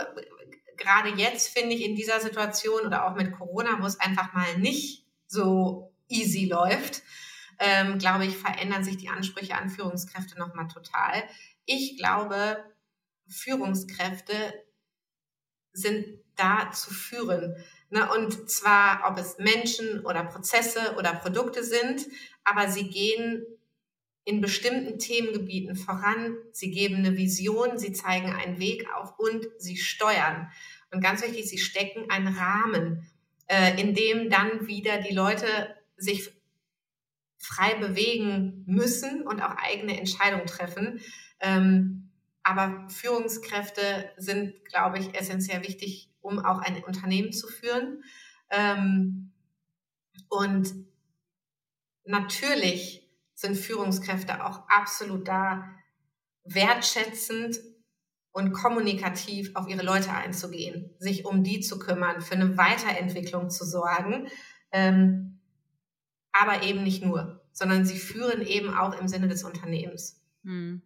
Gerade jetzt finde ich in dieser Situation oder auch mit Corona, wo es einfach mal nicht so easy läuft, ähm, glaube ich, verändern sich die Ansprüche an Führungskräfte nochmal total. Ich glaube, Führungskräfte sind da zu führen. Ne? Und zwar, ob es Menschen oder Prozesse oder Produkte sind, aber sie gehen in bestimmten Themengebieten voran, sie geben eine Vision, sie zeigen einen Weg auf und sie steuern. Und ganz wichtig, sie stecken einen Rahmen, äh, in dem dann wieder die Leute sich frei bewegen müssen und auch eigene Entscheidungen treffen. Ähm, aber Führungskräfte sind, glaube ich, essentiell wichtig, um auch ein Unternehmen zu führen. Ähm, und natürlich sind Führungskräfte auch absolut da, wertschätzend und kommunikativ auf ihre Leute einzugehen, sich um die zu kümmern, für eine Weiterentwicklung zu sorgen. Ähm, aber eben nicht nur, sondern sie führen eben auch im Sinne des Unternehmens. Hm.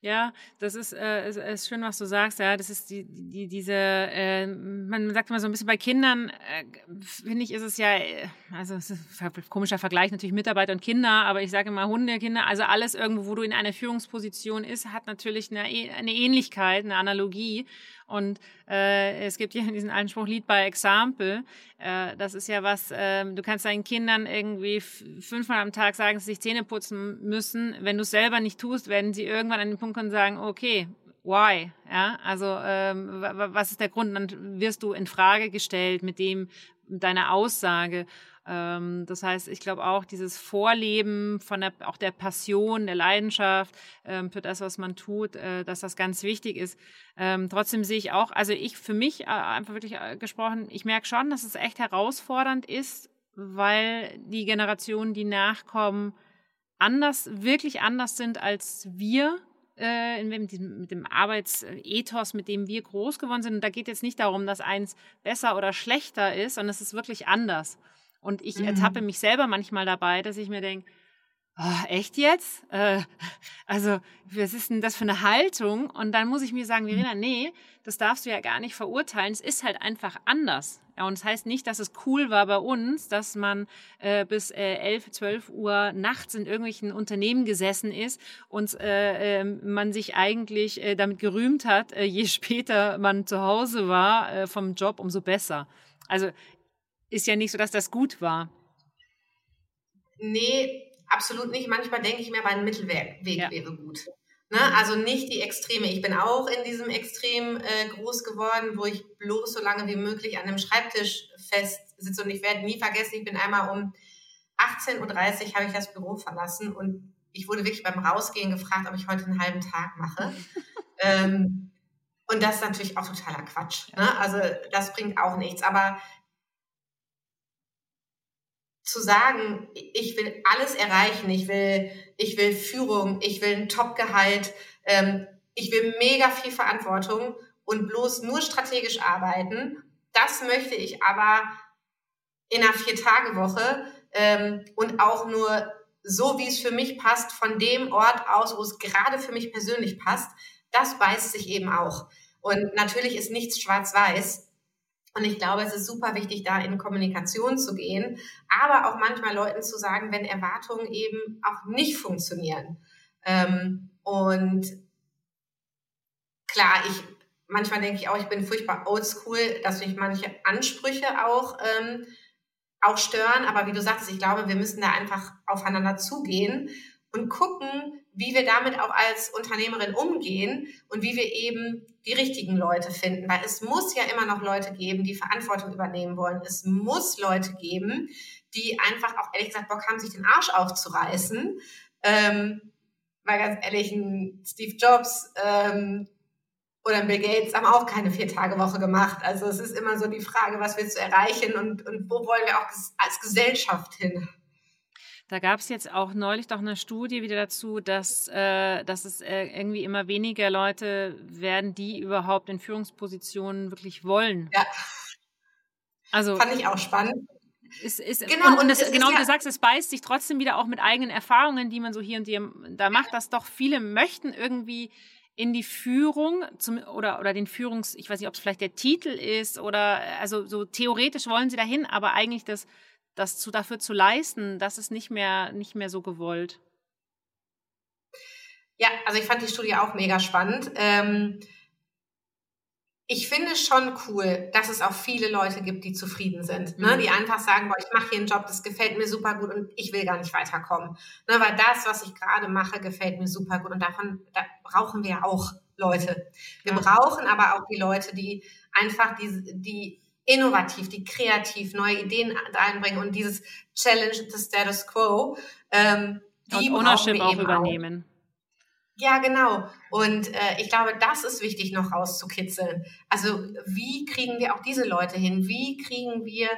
Ja, das ist, äh, ist, ist, schön, was du sagst. Ja, das ist die, die diese, äh, man sagt immer so ein bisschen bei Kindern, äh, finde ich, ist es ja, äh, also es ist ein komischer Vergleich natürlich Mitarbeiter und Kinder, aber ich sage immer Hunde, Kinder, also alles irgendwo, wo du in einer Führungsposition ist, hat natürlich eine, eine Ähnlichkeit, eine Analogie. Und äh, es gibt ja diesen alten Spruch Lead by Example. Äh, das ist ja was, äh, du kannst deinen Kindern irgendwie fünfmal am Tag sagen, dass sie sich Zähne putzen müssen. Wenn du es selber nicht tust, werden sie irgendwann an den Punkt kommen und sagen, okay, why? Ja, also ähm, was ist der Grund? dann wirst du in Frage gestellt mit dem deiner Aussage. Ähm, das heißt, ich glaube auch dieses Vorleben von der, auch der Passion, der Leidenschaft ähm, für das, was man tut, äh, dass das ganz wichtig ist. Ähm, trotzdem sehe ich auch, also ich für mich äh, einfach wirklich äh, gesprochen, ich merke schon, dass es echt herausfordernd ist, weil die Generationen, die nachkommen, anders, wirklich anders sind als wir mit, dem, mit dem Arbeitsethos, mit dem wir groß geworden sind. Und da geht jetzt nicht darum, dass eins besser oder schlechter ist, sondern es ist wirklich anders. Und ich mhm. ertappe mich selber manchmal dabei, dass ich mir denke, oh, echt jetzt? Äh, also, was ist denn das für eine Haltung? Und dann muss ich mir sagen, Verena, nee, das darfst du ja gar nicht verurteilen. Es ist halt einfach anders. Ja, und es das heißt nicht, dass es cool war bei uns, dass man äh, bis äh, 11, 12 Uhr nachts in irgendwelchen Unternehmen gesessen ist und äh, äh, man sich eigentlich äh, damit gerühmt hat, äh, je später man zu Hause war äh, vom Job, umso besser. Also ist ja nicht so, dass das gut war. Nee, absolut nicht. Manchmal denke ich mir, aber ein Mittelweg ja. wäre gut. Ne? Also nicht die Extreme. Ich bin auch in diesem Extrem äh, groß geworden, wo ich bloß so lange wie möglich an einem Schreibtisch fest sitze. Und ich werde nie vergessen, ich bin einmal um 18.30 Uhr habe ich das Büro verlassen und ich wurde wirklich beim Rausgehen gefragt, ob ich heute einen halben Tag mache. ähm, und das ist natürlich auch totaler Quatsch. Ne? Also das bringt auch nichts. Aber zu sagen, ich will alles erreichen, ich will, ich will Führung, ich will ein Top-Gehalt, ähm, ich will mega viel Verantwortung und bloß nur strategisch arbeiten. Das möchte ich aber in einer Vier-Tage-Woche ähm, und auch nur so, wie es für mich passt, von dem Ort aus, wo es gerade für mich persönlich passt. Das beißt sich eben auch. Und natürlich ist nichts schwarz-weiß. Und ich glaube, es ist super wichtig, da in Kommunikation zu gehen, aber auch manchmal Leuten zu sagen, wenn Erwartungen eben auch nicht funktionieren. Ähm, und klar, ich manchmal denke ich auch, ich bin furchtbar oldschool, dass mich manche Ansprüche auch ähm, auch stören. Aber wie du sagst, ich glaube, wir müssen da einfach aufeinander zugehen und gucken, wie wir damit auch als Unternehmerin umgehen und wie wir eben die richtigen Leute finden. Weil es muss ja immer noch Leute geben, die Verantwortung übernehmen wollen. Es muss Leute geben, die einfach auch ehrlich gesagt Bock haben, sich den Arsch aufzureißen. Ähm, weil ganz ehrlich, ein Steve Jobs ähm, oder ein Bill Gates haben auch keine Vier-Tage-Woche gemacht. Also es ist immer so die Frage, was willst du erreichen und, und wo wollen wir auch als Gesellschaft hin? Da gab es jetzt auch neulich doch eine Studie wieder dazu, dass, äh, dass es äh, irgendwie immer weniger Leute werden, die überhaupt in Führungspositionen wirklich wollen. Ja. Also, Fand ich auch spannend. Ist, ist, genau, und, und das, genau wie du sagst, es beißt sich trotzdem wieder auch mit eigenen Erfahrungen, die man so hier und hier da macht, dass doch viele möchten irgendwie in die Führung zum, oder, oder den Führungs, ich weiß nicht, ob es vielleicht der Titel ist oder also so theoretisch wollen sie dahin, aber eigentlich das, das zu, dafür zu leisten, das ist nicht mehr, nicht mehr so gewollt. Ja, also ich fand die Studie auch mega spannend. Ähm, ich finde schon cool, dass es auch viele Leute gibt, die zufrieden sind, ne? Mhm. die einfach sagen, boah, ich mache hier einen Job, das gefällt mir super gut und ich will gar nicht weiterkommen. Ne? Weil das, was ich gerade mache, gefällt mir super gut und davon da brauchen wir auch Leute. Wir ja. brauchen aber auch die Leute, die einfach die, die innovativ, die kreativ neue Ideen einbringen und dieses Challenge the Status Quo, ähm, die und Ownership auch übernehmen. Auch. Ja, genau. Und äh, ich glaube, das ist wichtig noch rauszukitzeln. Also wie kriegen wir auch diese Leute hin? Wie kriegen wir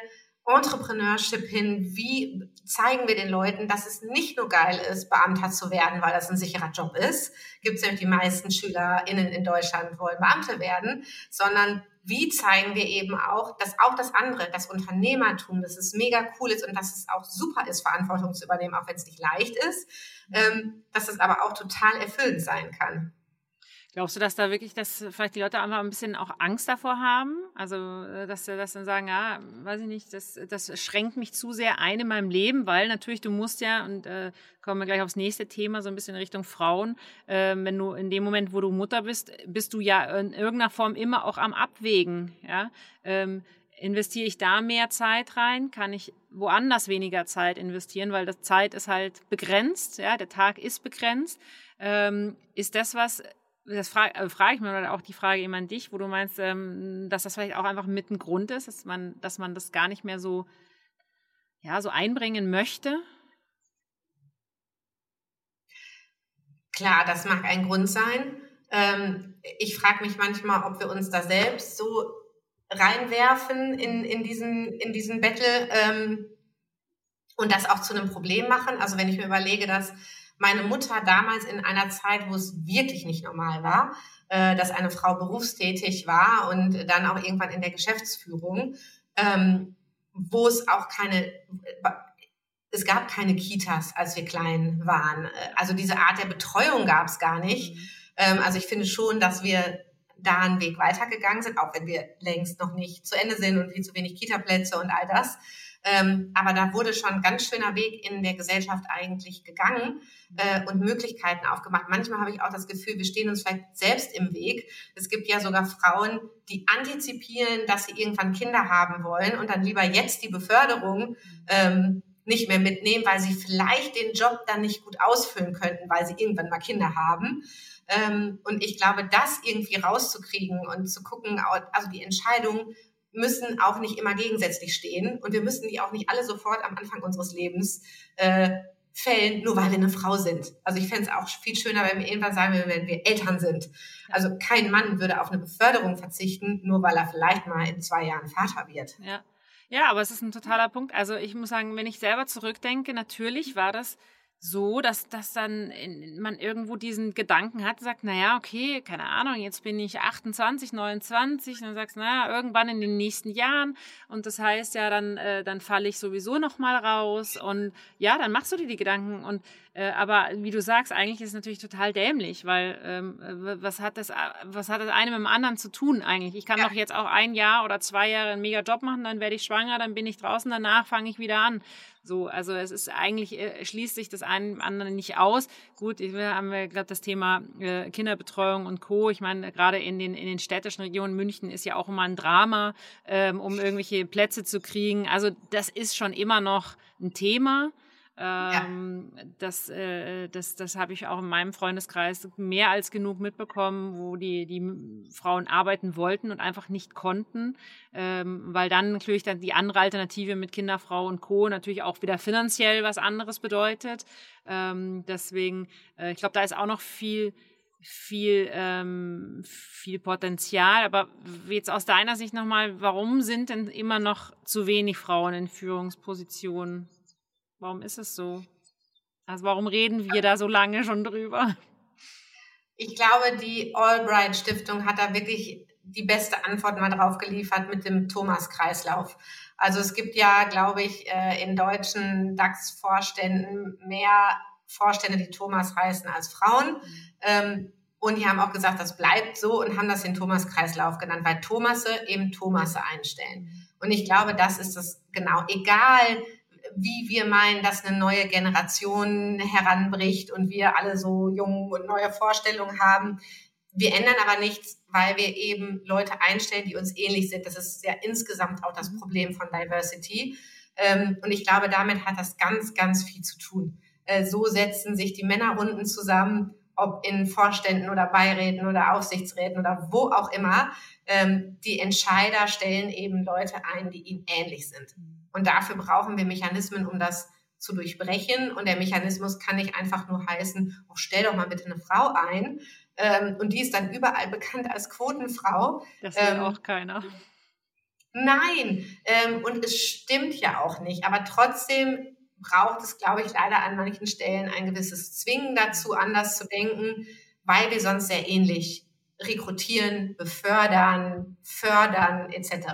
Entrepreneurship hin? Wie zeigen wir den Leuten, dass es nicht nur geil ist, Beamter zu werden, weil das ein sicherer Job ist? Gibt es nämlich die meisten SchülerInnen in Deutschland wollen Beamte werden, sondern wie zeigen wir eben auch, dass auch das andere, das Unternehmertum, dass es mega cool ist und dass es auch super ist, Verantwortung zu übernehmen, auch wenn es nicht leicht ist, ähm, dass es aber auch total erfüllend sein kann. Glaubst du, dass da wirklich, dass vielleicht die Leute einfach ein bisschen auch Angst davor haben? Also, äh, dass sie das dann sagen, ja, weiß ich nicht, das, das schränkt mich zu sehr ein in meinem Leben, weil natürlich du musst ja, und äh, kommen wir gleich aufs nächste Thema, so ein bisschen in Richtung Frauen, äh, wenn du in dem Moment, wo du Mutter bist, bist du ja in irgendeiner Form immer auch am Abwägen, ja. Ähm, investiere ich da mehr Zeit rein? Kann ich woanders weniger Zeit investieren? Weil das Zeit ist halt begrenzt, ja, der Tag ist begrenzt. Ähm, ist das was, das frage äh, frag ich mir oder auch die Frage eben an dich, wo du meinst, ähm, dass das vielleicht auch einfach mit ein Grund ist, dass man, dass man das gar nicht mehr so, ja, so einbringen möchte? Klar, das mag ein Grund sein. Ähm, ich frage mich manchmal, ob wir uns da selbst so reinwerfen in, in, diesen, in diesen Battle ähm, und das auch zu einem Problem machen. Also wenn ich mir überlege, dass meine Mutter damals in einer Zeit, wo es wirklich nicht normal war, äh, dass eine Frau berufstätig war und dann auch irgendwann in der Geschäftsführung, ähm, wo es auch keine, es gab keine Kitas, als wir klein waren. Also diese Art der Betreuung gab es gar nicht. Mhm. Ähm, also ich finde schon, dass wir da einen Weg weitergegangen sind, auch wenn wir längst noch nicht zu Ende sind und viel zu wenig Kita-Plätze und all das. Ähm, aber da wurde schon ein ganz schöner Weg in der Gesellschaft eigentlich gegangen äh, und Möglichkeiten aufgemacht. Manchmal habe ich auch das Gefühl, wir stehen uns vielleicht selbst im Weg. Es gibt ja sogar Frauen, die antizipieren, dass sie irgendwann Kinder haben wollen und dann lieber jetzt die Beförderung ähm, nicht mehr mitnehmen, weil sie vielleicht den Job dann nicht gut ausfüllen könnten, weil sie irgendwann mal Kinder haben. Ähm, und ich glaube, das irgendwie rauszukriegen und zu gucken, also die Entscheidung müssen auch nicht immer gegensätzlich stehen und wir müssen die auch nicht alle sofort am Anfang unseres Lebens äh, fällen, nur weil wir eine Frau sind. Also ich fände es auch viel schöner, wenn wir irgendwann sagen, wenn wir Eltern sind. Also kein Mann würde auf eine Beförderung verzichten, nur weil er vielleicht mal in zwei Jahren Vater wird. Ja. Ja, aber es ist ein totaler Punkt. Also ich muss sagen, wenn ich selber zurückdenke, natürlich war das so, dass, dass dann man irgendwo diesen Gedanken hat, sagt, naja, okay, keine Ahnung, jetzt bin ich 28, 29, und dann sagst naja, irgendwann in den nächsten Jahren. Und das heißt ja, dann, äh, dann falle ich sowieso nochmal raus. Und ja, dann machst du dir die Gedanken. Und äh, aber wie du sagst, eigentlich ist es natürlich total dämlich, weil ähm, was hat das, was hat das eine mit dem anderen zu tun eigentlich? Ich kann ja. doch jetzt auch ein Jahr oder zwei Jahre einen mega Job machen, dann werde ich schwanger, dann bin ich draußen, danach fange ich wieder an. So, also es ist eigentlich, äh, schließt sich das eine im anderen nicht aus. Gut, wir haben wir gerade das Thema äh, Kinderbetreuung und Co. Ich meine, gerade in den, in den städtischen Regionen, München ist ja auch immer ein Drama, ähm, um irgendwelche Plätze zu kriegen. Also das ist schon immer noch ein Thema. Ähm, ja. Das, äh, das, das habe ich auch in meinem Freundeskreis mehr als genug mitbekommen, wo die, die Frauen arbeiten wollten und einfach nicht konnten, ähm, weil dann natürlich dann die andere Alternative mit Kinderfrau und Co. natürlich auch wieder finanziell was anderes bedeutet. Ähm, deswegen, äh, ich glaube, da ist auch noch viel viel, ähm, viel Potenzial. Aber jetzt aus deiner Sicht nochmal, warum sind denn immer noch zu wenig Frauen in Führungspositionen? Warum ist es so? Also warum reden wir da so lange schon drüber? Ich glaube, die Albright Stiftung hat da wirklich die beste Antwort mal drauf geliefert mit dem Thomas-Kreislauf. Also es gibt ja, glaube ich, äh, in deutschen DAX-Vorständen mehr Vorstände, die Thomas heißen, als Frauen. Ähm, und die haben auch gesagt, das bleibt so und haben das den Thomas-Kreislauf genannt, weil Thomasse eben Thomasse einstellen. Und ich glaube, das ist das genau. Egal, wie wir meinen, dass eine neue Generation heranbricht und wir alle so jung und neue Vorstellungen haben. Wir ändern aber nichts, weil wir eben Leute einstellen, die uns ähnlich sind. Das ist ja insgesamt auch das Problem von Diversity. Ähm, und ich glaube, damit hat das ganz, ganz viel zu tun. Äh, so setzen sich die Männerrunden zusammen, ob in Vorständen oder Beiräten oder Aufsichtsräten oder wo auch immer. Ähm, die Entscheider stellen eben Leute ein, die ihnen ähnlich sind. Und dafür brauchen wir Mechanismen, um das zu durchbrechen. Und der Mechanismus kann nicht einfach nur heißen, oh, stell doch mal bitte eine Frau ein. Ähm, und die ist dann überall bekannt als Quotenfrau. Das will ähm, auch keiner. Nein, ähm, und es stimmt ja auch nicht. Aber trotzdem braucht es, glaube ich, leider an manchen Stellen ein gewisses Zwingen dazu, anders zu denken, weil wir sonst sehr ähnlich rekrutieren, befördern, fördern etc.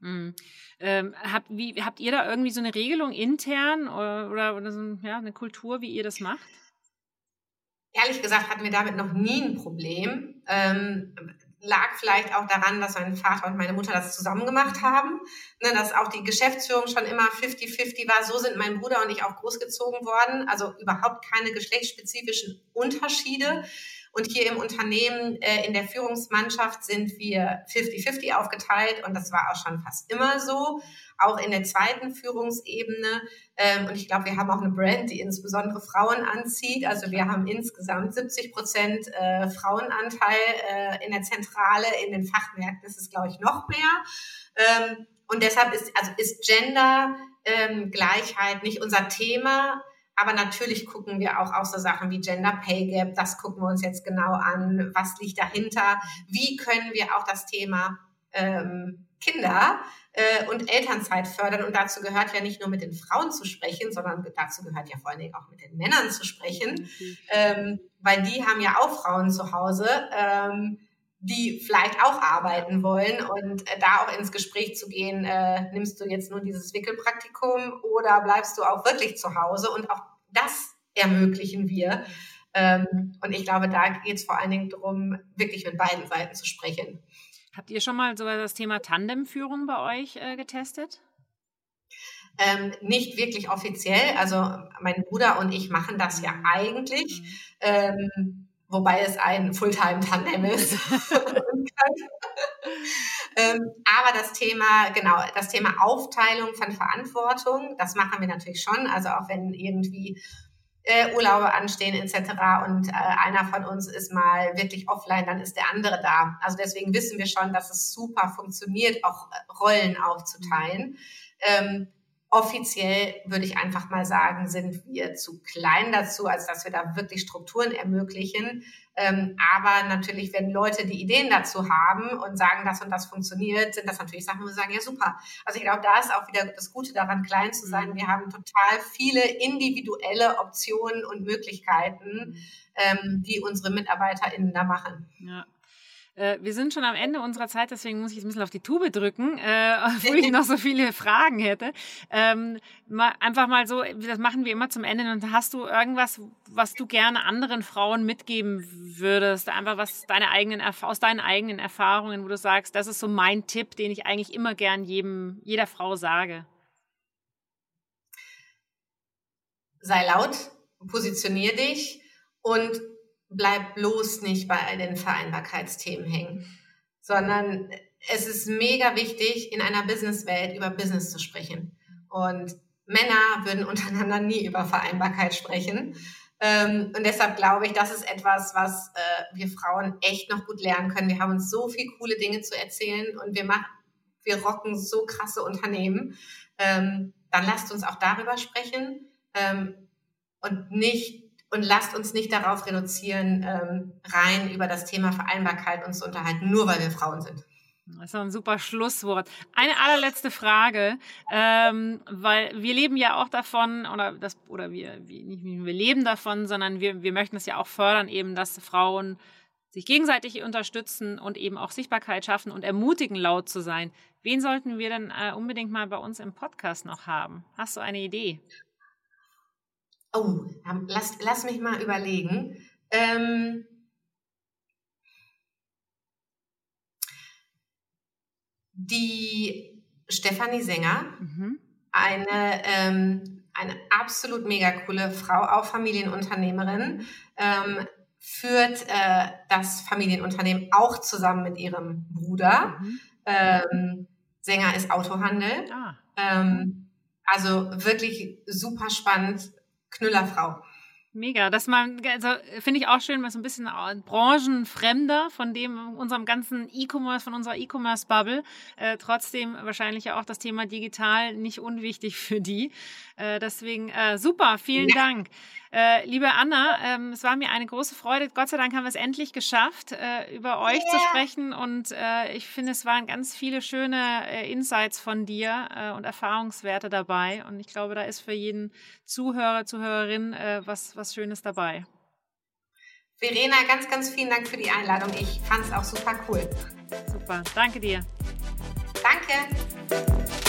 Mhm. Ähm, habt, wie, habt ihr da irgendwie so eine Regelung intern oder, oder, oder so ja, eine Kultur, wie ihr das macht? Ehrlich gesagt hatten wir damit noch nie ein Problem. Ähm, lag vielleicht auch daran, dass mein Vater und meine Mutter das zusammen gemacht haben, ne, dass auch die Geschäftsführung schon immer 50-50 war. So sind mein Bruder und ich auch großgezogen worden. Also überhaupt keine geschlechtsspezifischen Unterschiede. Und hier im Unternehmen, äh, in der Führungsmannschaft sind wir 50-50 aufgeteilt und das war auch schon fast immer so, auch in der zweiten Führungsebene. Ähm, und ich glaube, wir haben auch eine Brand, die insbesondere Frauen anzieht. Also wir haben insgesamt 70 Prozent äh, Frauenanteil äh, in der Zentrale, in den Fachmärkten ist es, glaube ich, noch mehr. Ähm, und deshalb ist, also ist Gender ähm, Gleichheit nicht unser Thema, aber natürlich gucken wir auch auf so Sachen wie Gender Pay Gap. Das gucken wir uns jetzt genau an. Was liegt dahinter? Wie können wir auch das Thema ähm, Kinder äh, und Elternzeit fördern? Und dazu gehört ja nicht nur mit den Frauen zu sprechen, sondern dazu gehört ja vor allen Dingen auch mit den Männern zu sprechen, mhm. ähm, weil die haben ja auch Frauen zu Hause. Ähm, die vielleicht auch arbeiten wollen und äh, da auch ins Gespräch zu gehen, äh, nimmst du jetzt nur dieses Wickelpraktikum oder bleibst du auch wirklich zu Hause und auch das ermöglichen wir. Ähm, und ich glaube, da geht es vor allen Dingen darum, wirklich mit beiden Seiten zu sprechen. Habt ihr schon mal sogar das Thema Tandemführung bei euch äh, getestet? Ähm, nicht wirklich offiziell. Also mein Bruder und ich machen das ja eigentlich. Mhm. Ähm, wobei es ein Fulltime-Tandem ist. ähm, aber das Thema, genau, das Thema Aufteilung von Verantwortung, das machen wir natürlich schon. Also auch wenn irgendwie äh, Urlaube anstehen etc. und äh, einer von uns ist mal wirklich offline, dann ist der andere da. Also deswegen wissen wir schon, dass es super funktioniert, auch äh, Rollen aufzuteilen. Ähm, Offiziell würde ich einfach mal sagen, sind wir zu klein dazu, als dass wir da wirklich Strukturen ermöglichen. Ähm, aber natürlich, wenn Leute die Ideen dazu haben und sagen, das und das funktioniert, sind das natürlich Sachen, wo wir sagen, ja super. Also ich glaube, da ist auch wieder das Gute daran, klein zu sein. Wir haben total viele individuelle Optionen und Möglichkeiten, ähm, die unsere MitarbeiterInnen da machen. Ja. Äh, wir sind schon am Ende unserer Zeit, deswegen muss ich jetzt ein bisschen auf die Tube drücken, äh, obwohl ich noch so viele Fragen hätte. Ähm, mal, einfach mal so, das machen wir immer zum Ende. Und hast du irgendwas, was du gerne anderen Frauen mitgeben würdest? Einfach was deine eigenen, aus deinen eigenen Erfahrungen, wo du sagst, das ist so mein Tipp, den ich eigentlich immer gern jedem, jeder Frau sage. Sei laut, positionier dich und bleib bloß nicht bei all den Vereinbarkeitsthemen hängen, sondern es ist mega wichtig, in einer Businesswelt über Business zu sprechen. Und Männer würden untereinander nie über Vereinbarkeit sprechen. Ähm, und deshalb glaube ich, das ist etwas, was äh, wir Frauen echt noch gut lernen können. Wir haben uns so viele coole Dinge zu erzählen und wir machen, wir rocken so krasse Unternehmen. Ähm, dann lasst uns auch darüber sprechen ähm, und nicht und lasst uns nicht darauf reduzieren, ähm, rein über das Thema Vereinbarkeit uns zu unterhalten, nur weil wir Frauen sind. Das ist ein super Schlusswort. Eine allerletzte Frage, ähm, weil wir leben ja auch davon, oder das, oder wir, wir, nicht wir leben davon, sondern wir, wir möchten es ja auch fördern, eben, dass Frauen sich gegenseitig unterstützen und eben auch Sichtbarkeit schaffen und ermutigen, laut zu sein. Wen sollten wir denn äh, unbedingt mal bei uns im Podcast noch haben? Hast du eine Idee? Oh, lass, lass mich mal überlegen. Ähm, die Stefanie Sänger, mhm. eine, ähm, eine absolut mega coole Frau, auch Familienunternehmerin, ähm, führt äh, das Familienunternehmen auch zusammen mit ihrem Bruder. Mhm. Ähm, Sänger ist Autohandel. Ah. Ähm, also wirklich super spannend, Knüllerfrau. Mega, dass man, also finde ich auch schön, mal so ein bisschen branchenfremder von dem, unserem ganzen E-Commerce, von unserer E-Commerce-Bubble, äh, trotzdem wahrscheinlich auch das Thema digital nicht unwichtig für die. Äh, deswegen äh, super, vielen ja. Dank. Äh, liebe Anna, ähm, es war mir eine große Freude. Gott sei Dank haben wir es endlich geschafft, äh, über euch yeah. zu sprechen. Und äh, ich finde, es waren ganz viele schöne äh, Insights von dir äh, und Erfahrungswerte dabei. Und ich glaube, da ist für jeden Zuhörer, Zuhörerin was, was Schönes dabei. Verena, ganz, ganz vielen Dank für die Einladung. Ich fand es auch super cool. Super, danke dir. Danke.